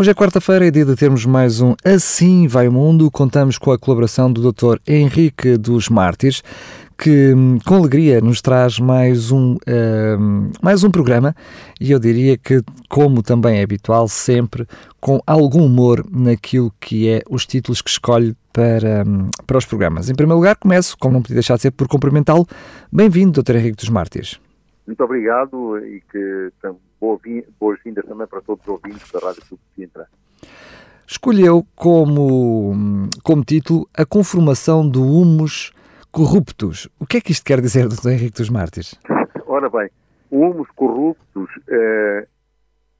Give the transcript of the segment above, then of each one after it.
Hoje é quarta-feira, é dia de termos mais um Assim Vai o Mundo. Contamos com a colaboração do Dr. Henrique dos Mártires, que hum, com alegria nos traz mais um, uh, mais um programa e eu diria que, como também é habitual, sempre com algum humor naquilo que é os títulos que escolhe para, hum, para os programas. Em primeiro lugar, começo, como não podia deixar de ser, por cumprimentá-lo. Bem-vindo, Dr. Henrique dos Mártires. Muito obrigado e que boas-vindas também para todos os ouvintes da Rádio Clube de Sintra. Escolheu como, como título a conformação do humus corruptos. O que é que isto quer dizer, Dr. Henrique dos Mártires? Ora bem, o humus corruptos, eh,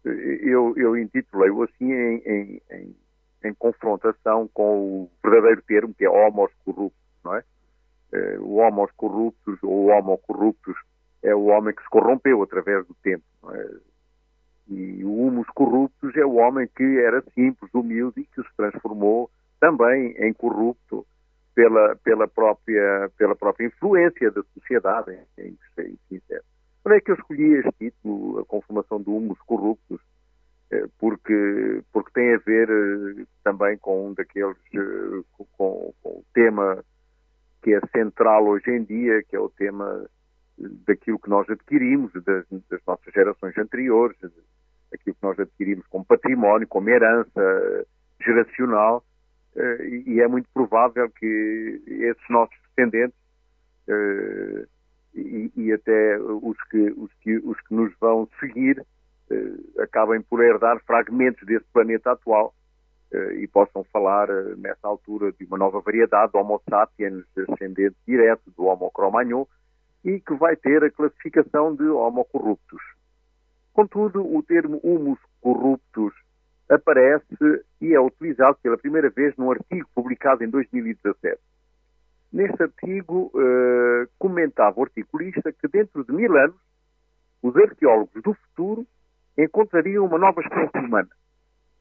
eu, eu intitulei-o assim em, em, em, em, confrontação com o verdadeiro termo, que é homos corruptos, não é? Eh, o homos corruptos, ou homo corruptos, é o homem que se corrompeu através do tempo, é? E o humus corruptos é o homem que era simples, humilde e que se transformou também em corrupto pela, pela, própria, pela própria influência da sociedade, em, em sincero. Por é que eu escolhi este título, A Conformação do Humus Corruptos? Eh, porque, porque tem a ver eh, também com um daqueles, eh, com, com o tema que é central hoje em dia, que é o tema daquilo que nós adquirimos das, das nossas gerações anteriores, aquilo que nós adquirimos como património, como herança geracional, eh, e é muito provável que esses nossos descendentes eh, e, e, até os que, os, que, os que nos vão seguir eh, acabem por herdar fragmentos desse planeta atual e possam falar nessa altura de uma nova variedade, Homo sapiens, ascendente direto do Homo cro-magnon, e que vai ter a classificação de Homo corruptus. Contudo, o termo humus corruptus aparece e é utilizado pela primeira vez num artigo publicado em 2017. Neste artigo, uh, comentava o articulista que dentro de mil anos, os arqueólogos do futuro encontrariam uma nova espécie humana,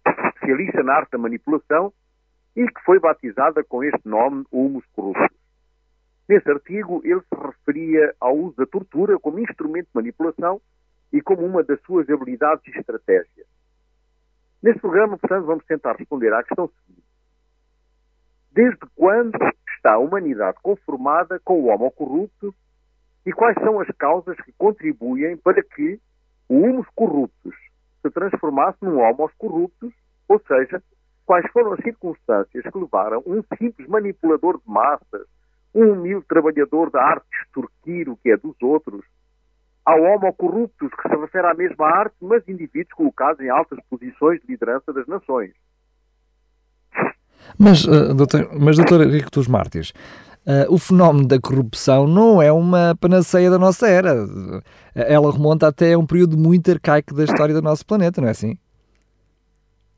especialista na arte da manipulação e que foi batizada com este nome, Humus Corruptus. Nesse artigo, ele se referia ao uso da tortura como instrumento de manipulação e como uma das suas habilidades e estratégias. Neste programa, portanto, vamos tentar responder à questão seguinte. Desde quando está a humanidade conformada com o homo corrupto e quais são as causas que contribuem para que o humus corruptus se transformasse num homos corruptus, ou seja, quais foram as circunstâncias que levaram um simples manipulador de massas, um humilde trabalhador da arte de extorquir o que é dos outros, ao homo corruptus, que se refere à mesma arte, mas indivíduos colocados em altas posições de liderança das nações. Mas, uh, doutor, mas doutor Henrique dos Mártires, uh, o fenómeno da corrupção não é uma panaceia da nossa era. Ela remonta até a um período muito arcaico da história do nosso planeta, não é assim?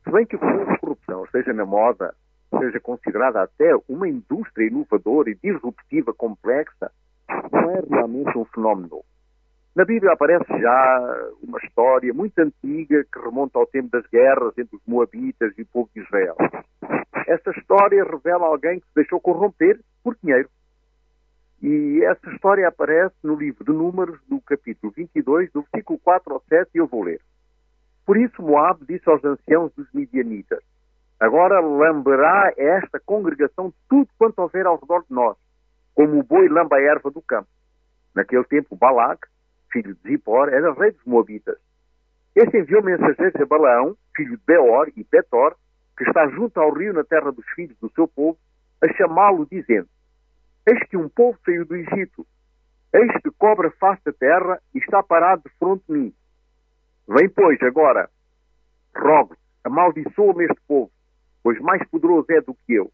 Se bem que a corrupção esteja na moda, seja considerada até uma indústria inovadora e disruptiva complexa, não é realmente um fenómeno novo. Na Bíblia aparece já uma história muito antiga que remonta ao tempo das guerras entre os Moabitas e o povo de Israel. Esta história revela alguém que se deixou corromper por dinheiro. E essa história aparece no livro de Números, do capítulo 22, do versículo 4 ao 7, e eu vou ler. Por isso Moab disse aos anciãos dos midianitas, Agora lamberá esta congregação tudo quanto houver ao redor de nós, como o boi lamba a erva do campo. Naquele tempo, Balac, filho de Zippor, era rei dos Moabitas. Este enviou mensageiros a Balaão, filho de Beor e Petor, que está junto ao rio na terra dos filhos do seu povo, a chamá-lo, dizendo: Eis que um povo saiu do Egito, eis que cobra face a terra e está parado de fronte de mim. Vem, pois, agora, rogo amaldiçoa-me este povo, pois mais poderoso é do que eu.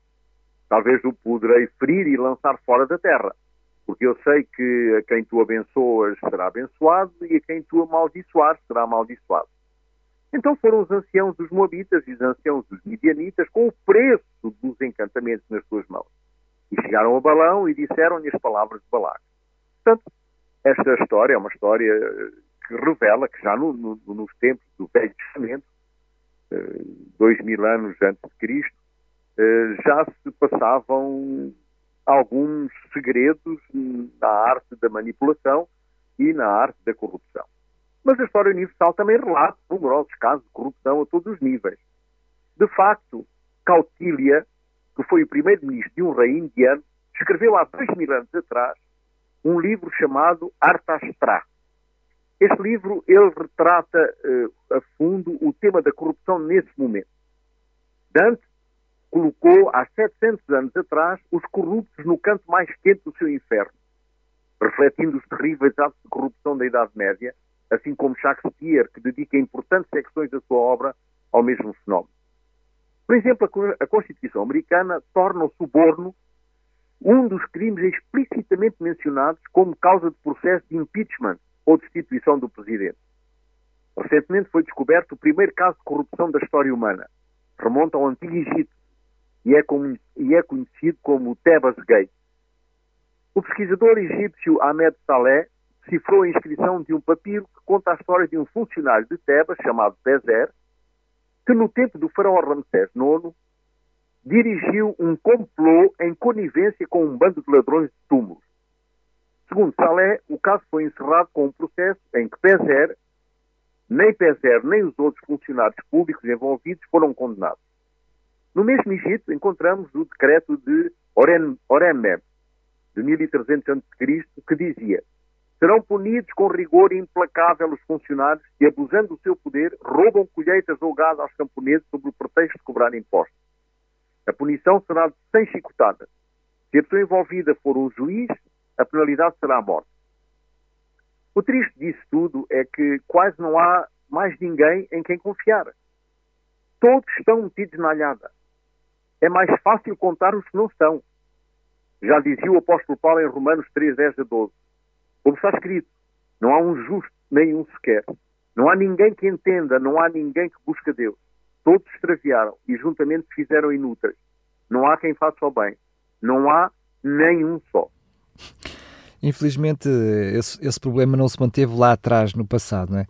Talvez o poderei ferir e lançar fora da terra porque eu sei que a quem tu abençoas será abençoado e a quem tu amaldiçoares será amaldiçoado. Então foram os anciãos dos Moabitas e os anciãos dos Midianitas com o preço dos encantamentos nas suas mãos. E chegaram a Balão e disseram-lhe as palavras de Balac. Portanto, esta história é uma história que revela que já no, no, nos tempos do Velho Testamento, eh, dois mil anos antes de Cristo, eh, já se passavam alguns segredos na arte da manipulação e na arte da corrupção. Mas a história universal também relata numerosos casos de corrupção a todos os níveis. De facto, Cautília, que foi o primeiro-ministro de um rei indiano, escreveu há dois mil anos atrás um livro chamado Arthashtra. Este livro ele retrata uh, a fundo o tema da corrupção nesse momento. Dante colocou há 700 anos atrás os corruptos no canto mais quente do seu inferno, refletindo os terríveis atos de corrupção da Idade Média, assim como Shakespeare, que dedica importantes secções da sua obra ao mesmo fenómeno. Por exemplo, a Constituição americana torna o suborno um dos crimes explicitamente mencionados como causa de processo de impeachment ou destituição do presidente. Recentemente foi descoberto o primeiro caso de corrupção da história humana. Remonta ao Antigo Egito e é, e é conhecido como Tebas Gate. O pesquisador egípcio Ahmed Saleh cifrou a inscrição de um papiro que conta a história de um funcionário de Tebas chamado Bezer, que no tempo do faraó Ramsés IX dirigiu um complô em conivência com um bando de ladrões de túmulos. Segundo Salé, o caso foi encerrado com um processo em que Pezer, nem Pezer nem os outros funcionários públicos envolvidos foram condenados. No mesmo Egito encontramos o decreto de Oremem, de 1300 a.C., que dizia Serão punidos com rigor implacável os funcionários que, abusando do seu poder, roubam colheitas ou gado aos camponeses sob o pretexto de cobrar impostos. A punição será sem chicotada. Se a pessoa envolvida for um juiz, a penalidade será a morte. O triste disso tudo é que quase não há mais ninguém em quem confiar. Todos estão metidos na alhada. É mais fácil contar os que não estão. Já dizia o apóstolo Paulo em Romanos 3, 10 a 12. Como está escrito, não há um justo, nenhum sequer. Não há ninguém que entenda, não há ninguém que busque Deus. Todos extraviaram e juntamente fizeram inúteis. Não há quem faça o bem. Não há nenhum só. Infelizmente, esse, esse, problema não se manteve lá atrás, no passado. Não é?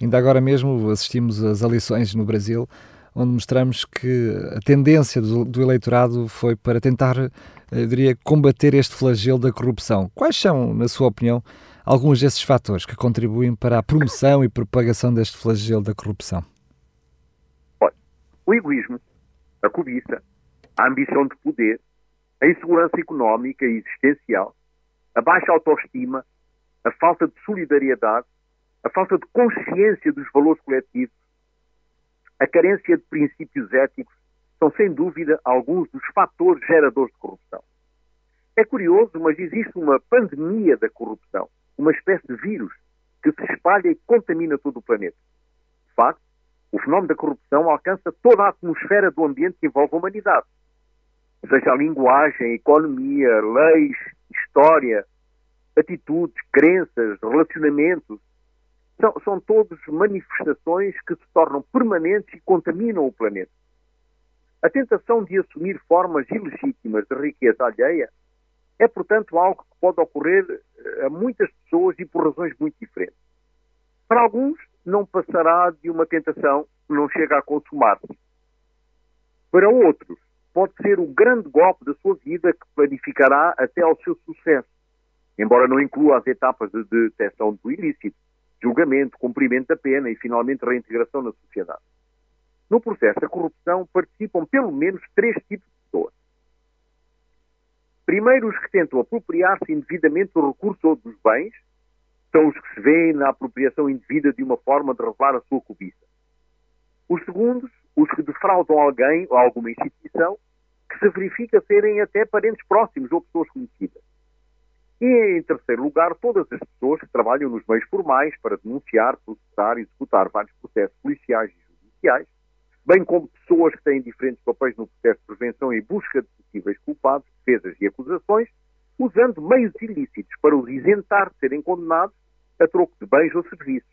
Ainda agora mesmo assistimos às eleições no Brasil, onde mostramos que a tendência do, do eleitorado foi para tentar, eu diria, combater este flagelo da corrupção. Quais são, na sua opinião, alguns desses fatores que contribuem para a promoção e propagação deste flagelo da corrupção? o egoísmo, a cobiça, a ambição de poder, a insegurança económica e existencial, a baixa autoestima, a falta de solidariedade, a falta de consciência dos valores coletivos, a carência de princípios éticos são, sem dúvida, alguns dos fatores geradores de corrupção. É curioso, mas existe uma pandemia da corrupção, uma espécie de vírus que se espalha e contamina todo o planeta. De facto, o fenómeno da corrupção alcança toda a atmosfera do ambiente que envolve a humanidade. Seja a linguagem, economia, leis, história, atitudes, crenças, relacionamentos. São, são todos manifestações que se tornam permanentes e contaminam o planeta. A tentação de assumir formas ilegítimas de riqueza alheia é, portanto, algo que pode ocorrer eh, a muitas pessoas e por razões muito diferentes. Para alguns, não passará de uma tentação que não chega a consumar-se. Para outros, pode ser o grande golpe da sua vida que planificará até ao seu sucesso, embora não inclua as etapas de detecção do ilícito, julgamento, cumprimento da pena e, finalmente, reintegração na sociedade. No processo da corrupção participam pelo menos três tipos de pessoas. Primeiro, os que tentam apropriar-se indevidamente do recurso ou dos bens, são os que se veem na apropriação indevida de uma forma de revelar a sua cobiça. Os segundos, os que defraudam alguém ou alguma instituição, que se verifica serem até parentes próximos ou pessoas conhecidas. E, em terceiro lugar, todas as pessoas que trabalham nos meios formais para denunciar, processar e executar vários processos policiais e judiciais, bem como pessoas que têm diferentes papéis no processo de prevenção e busca de possíveis culpados, defesas e acusações, usando meios ilícitos para os isentar de serem condenados a troco de bens ou serviços.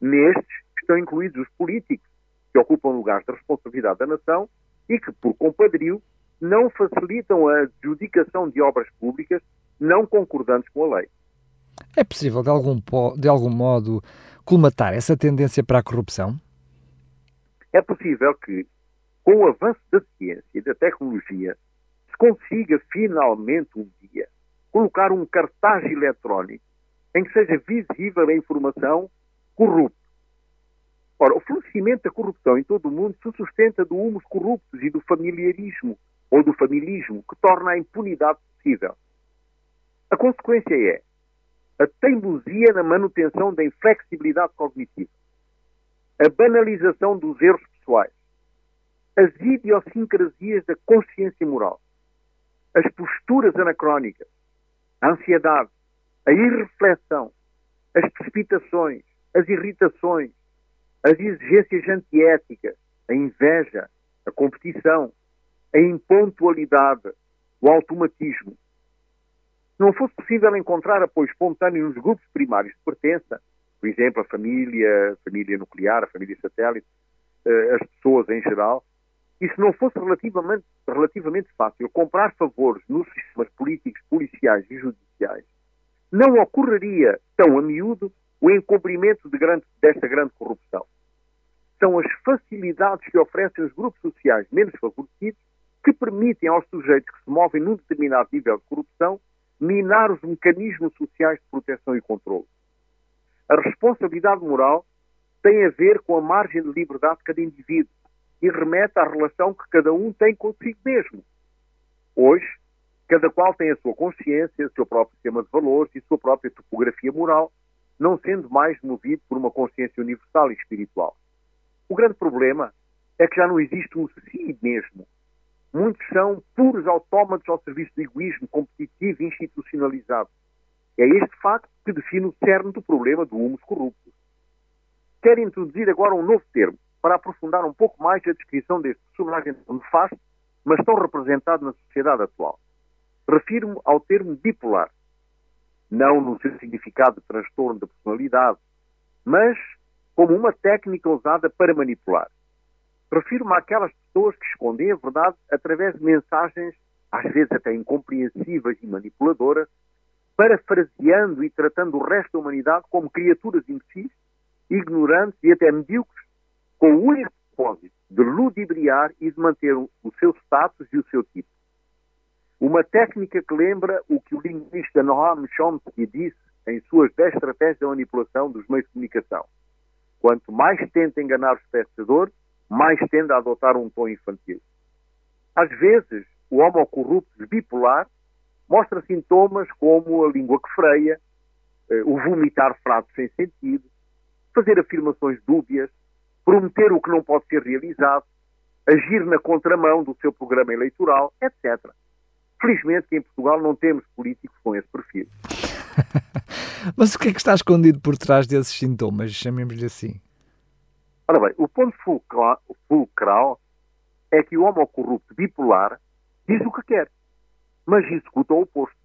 Nestes estão incluídos os políticos, que ocupam lugares de responsabilidade da nação e que, por compadrio, não facilitam a adjudicação de obras públicas não concordantes com a lei. É possível, de algum, de algum modo, colmatar essa tendência para a corrupção? É possível que, com o avanço da ciência e da tecnologia, se consiga finalmente um dia colocar um cartaz eletrónico em que seja visível a informação corrupta. Ora, o florescimento da corrupção em todo o mundo se sustenta do humus corruptos e do familiarismo ou do familismo, que torna a impunidade possível. A consequência é a teimosia na manutenção da inflexibilidade cognitiva, a banalização dos erros pessoais, as idiosincrasias da consciência moral, as posturas anacrónicas, a ansiedade, a irreflexão, as precipitações, as irritações, as exigências antiéticas, a inveja, a competição, a impontualidade, o automatismo. Não fosse possível encontrar apoio espontâneo nos grupos primários de pertença, por exemplo, a família, a família nuclear, a família satélite, eh, as pessoas em geral, e se não fosse relativamente, relativamente fácil comprar favores nos sistemas políticos, policiais e judiciais, não ocorreria tão a miúdo o encobrimento de grande, desta grande corrupção. São as facilidades que oferecem os grupos sociais menos favorecidos que permitem aos sujeitos que se movem num determinado nível de corrupção minar os mecanismos sociais de proteção e controle. A responsabilidade moral tem a ver com a margem de liberdade de cada indivíduo e remete à relação que cada um tem consigo mesmo. Hoje, cada qual tem a sua consciência, o seu próprio sistema de valores e a sua própria topografia moral, não sendo mais movido por uma consciência universal e espiritual. O grande problema é que já não existe um si mesmo. Muitos são puros autómatos ao serviço do egoísmo competitivo e institucionalizado. É este facto que define o cerne do problema do humus corrupto. Quero introduzir agora um novo termo para aprofundar um pouco mais a descrição deste personagem nefasto, mas tão representado na sociedade atual. Refiro-me ao termo bipolar, não no seu significado de transtorno da personalidade, mas como uma técnica usada para manipular. Refiro-me àquelas pessoas que escondem a verdade através de mensagens, às vezes até incompreensíveis e manipuladoras, parafraseando e tratando o resto da humanidade como criaturas imbecis, ignorantes e até medíocres, com o único propósito de ludibriar e de manter o seu status e o seu tipo. Uma técnica que lembra o que o linguista Noam Chomsky disse em suas 10 estratégias de manipulação dos meios de comunicação. Quanto mais tenta enganar o espectador, mais tende a adotar um tom infantil. Às vezes, o homo corrupto bipolar mostra sintomas como a língua que freia, eh, o vomitar frases sem sentido, fazer afirmações dúbias, prometer o que não pode ser realizado, agir na contramão do seu programa eleitoral, etc. Felizmente que em Portugal não temos políticos com esse perfil. Mas o que é que está escondido por trás desses sintomas, chamemos-lhe assim? Ora bem, o ponto fulcral é que o homo corrupto bipolar diz o que quer, mas executa o oposto.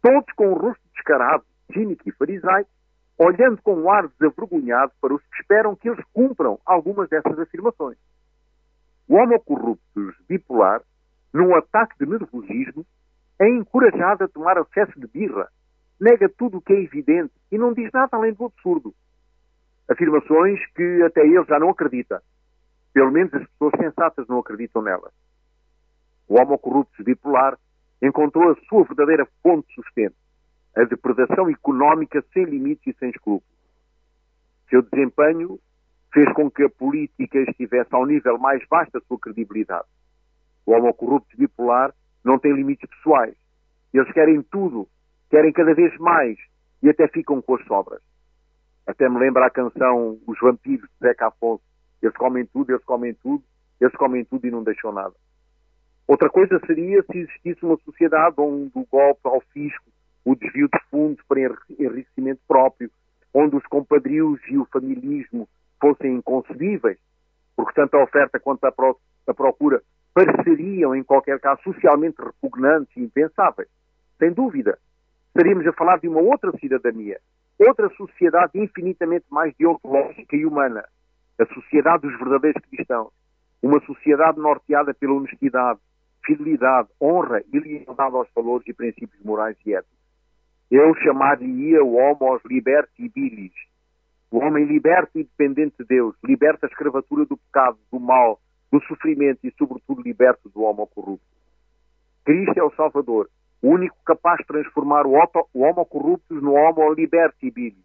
Todos com o rosto descarado, cínico e farisaico, olhando com um ar desavergonhado para os que esperam que eles cumpram algumas dessas afirmações. O homo corrupto bipolar, num ataque de nervosismo, é encorajado a tomar acesso de birra, nega tudo o que é evidente e não diz nada além do absurdo. Afirmações que até ele já não acredita. Pelo menos as pessoas sensatas não acreditam nelas. O homo corrupto bipolar encontrou a sua verdadeira fonte de sustento, a depredação económica sem limites e sem escrúpulos. Seu desempenho fez com que a política estivesse ao nível mais baixo da sua credibilidade. O homo corrupto bipolar não tem limites pessoais. Eles querem tudo, querem cada vez mais e até ficam com as sobras. Até me lembra a canção Os Vampiros de Zeca Afonso. Eles comem tudo, eles comem tudo, eles comem tudo e não deixam nada. Outra coisa seria se existisse uma sociedade onde o golpe ao fisco, o desvio de fundos para enriquecimento próprio, onde os compadrios e o familismo fossem inconcebíveis, porque tanto a oferta quanto a, pro, a procura pareceriam, em qualquer caso, socialmente repugnantes e impensáveis. Sem dúvida, estaríamos a falar de uma outra cidadania, outra sociedade infinitamente mais deontológica e humana, a sociedade dos verdadeiros cristãos, uma sociedade norteada pela honestidade, fidelidade, honra e lealdade aos valores e princípios morais e éticos. Eu chamar-lhe-ia o homos libertibilis, o homem liberto e dependente de Deus, liberta a escravatura do pecado, do mal, do sofrimento e, sobretudo, liberto do homem corrupto. Cristo é o Salvador, o único capaz de transformar o, o homo corruptus no homo libertibilis.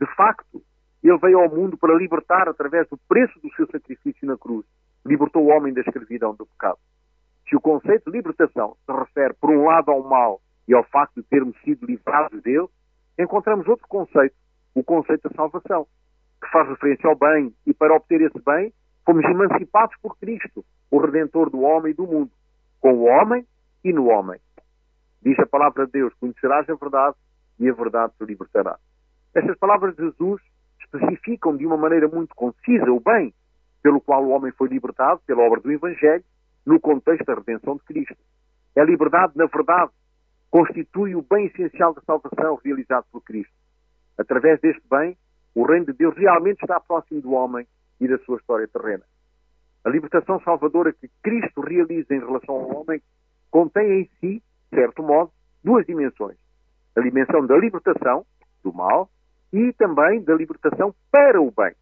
De facto, ele veio ao mundo para libertar, através do preço do seu sacrifício na cruz, libertou o homem da escravidão do pecado. Se o conceito de libertação se refere, por um lado, ao mal e ao facto de termos sido livrados dele, encontramos outro conceito, o conceito da salvação, que faz referência ao bem, e para obter esse bem, fomos emancipados por Cristo, o Redentor do homem e do mundo, com o homem e no homem. Diz a palavra de Deus: Conhecerás a verdade e a verdade te libertará. Estas palavras de Jesus especificam de uma maneira muito concisa o bem pelo qual o homem foi libertado pela obra do Evangelho no contexto da redenção de Cristo. A liberdade, na verdade, constitui o bem essencial da salvação realizado por Cristo. Através deste bem, o reino de Deus realmente está próximo do homem e da sua história terrena. A libertação salvadora que Cristo realiza em relação ao homem contém em si, certo modo, duas dimensões. A dimensão da libertação do mal e também da libertação para o bem,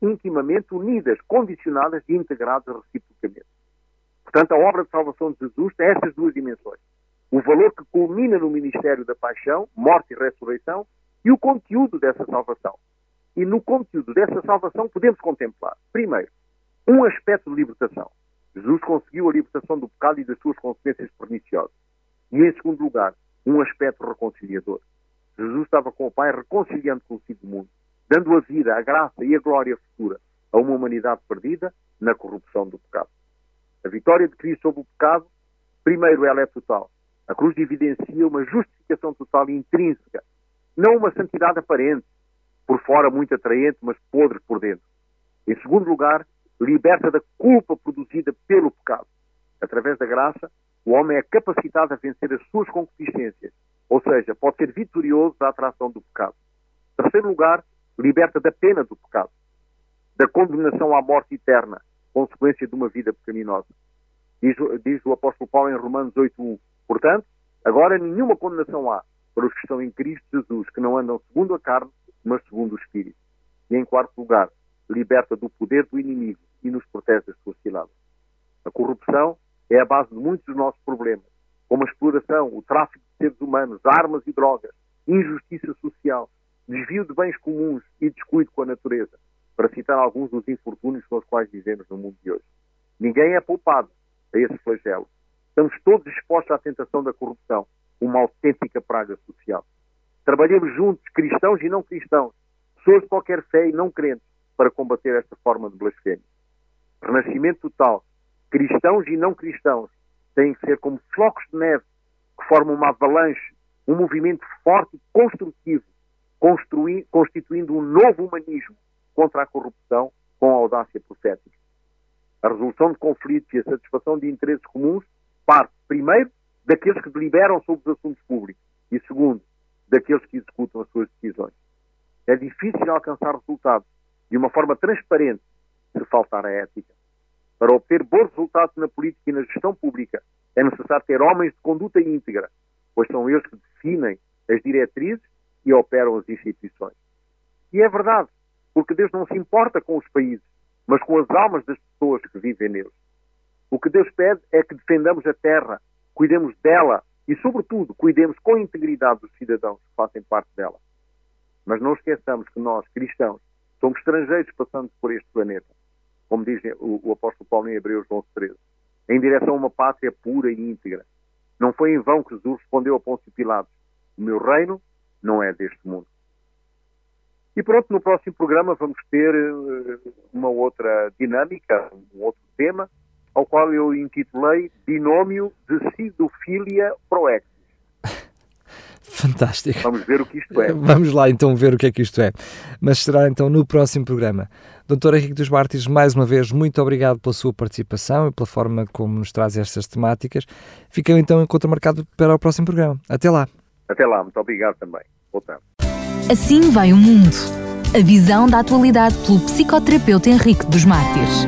intimamente unidas, condicionadas e integradas reciprocamente. Portanto, a obra de salvação de Jesus tem estas duas dimensões. O valor que culmina no ministério da paixão, morte e ressurreição, e o conteúdo dessa salvação. E no conteúdo dessa salvação podemos contemplar, primeiro, um aspecto de libertação. Jesus conseguiu a libertação do pecado e das suas consequências perniciosas. E, em segundo lugar, um aspecto reconciliador. Jesus estava com o Pai reconciliando consigo o mundo, dando a vida, a graça e a glória futura a uma humanidade perdida na corrupção do pecado. A vitória de Cristo sobre o pecado, primeiro, ela é total. A cruz evidencia uma justificação total e intrínseca, não uma santidade aparente, por fora muito atraente, mas podre por dentro. Em segundo lugar, liberta da culpa produzida pelo pecado. Através da graça, o homem é capacitado a vencer as suas concupiscências, ou seja, pode ser vitorioso da atração do pecado. Em terceiro lugar, liberta da pena do pecado, da condenação à morte eterna, consequência de uma vida pecaminosa. Diz, diz o apóstolo Paulo em Romanos 8.1. Portanto, agora nenhuma condenação há para os que estão em Cristo Jesus, que não andam segundo a carne, mas segundo o Espírito. E em quarto lugar, liberta do poder do inimigo e nos protege das suas ciladas. A corrupção é a base de muitos dos nossos problemas, como a exploração, o tráfico de seres humanos, armas e drogas, injustiça social, desvio de bens comuns e descuido com a natureza, para citar alguns dos infortúnios com os quais vivemos no mundo de hoje. Ninguém é poupado a esse flagelo. Estamos todos expostos à tentação da corrupção, uma autêntica praga social. Trabalhemos juntos, cristãos e não cristãos, pessoas de qualquer fé e não crentes, para combater esta forma de blasfémia. Renascimento total. Cristãos e não cristãos têm que ser como flocos de neve que formam uma avalanche, um movimento forte e construtivo, constituindo um novo humanismo contra a corrupção com a audácia profética. A resolução de conflitos e a satisfação de interesses comuns parte, primeiro, daqueles que deliberam sobre os assuntos públicos e, segundo, daqueles que executam as suas decisões. É difícil alcançar resultados de uma forma transparente se faltar a ética. Para obter bons resultados na política e na gestão pública, é necessário ter homens de conduta íntegra, pois são eles que definem as diretrizes e operam as instituições. E é verdade, porque Deus não se importa com os países, mas com as almas das pessoas que vivem neles. O que Deus pede é que defendamos a terra, cuidemos dela e, sobretudo, cuidemos com integridade dos cidadãos que fazem parte dela. Mas não esqueçamos que nós, cristãos, somos estrangeiros passando por este planeta, como diz o, o apóstolo Paulo em Hebreus 11, 13, em direção a uma pátria pura e íntegra. Não foi em vão que Jesus respondeu a Pôncio Pilatos: O meu reino não é deste mundo. E pronto, no próximo programa vamos ter eh, uma outra dinâmica, um outro tema, ao qual eu intitulei Binômio de Sidofilia Proex. Fantástico. Vamos ver o que isto é. Vamos lá então ver o que é que isto é. Mas será então no próximo programa. Doutor Henrique dos Mártires, mais uma vez, muito obrigado pela sua participação e pela forma como nos traz estas temáticas. Fica então encontro marcado para o próximo programa. Até lá. Até lá, muito obrigado também. Voltamos. Assim vai o mundo. A visão da atualidade pelo psicoterapeuta Henrique dos Mártires.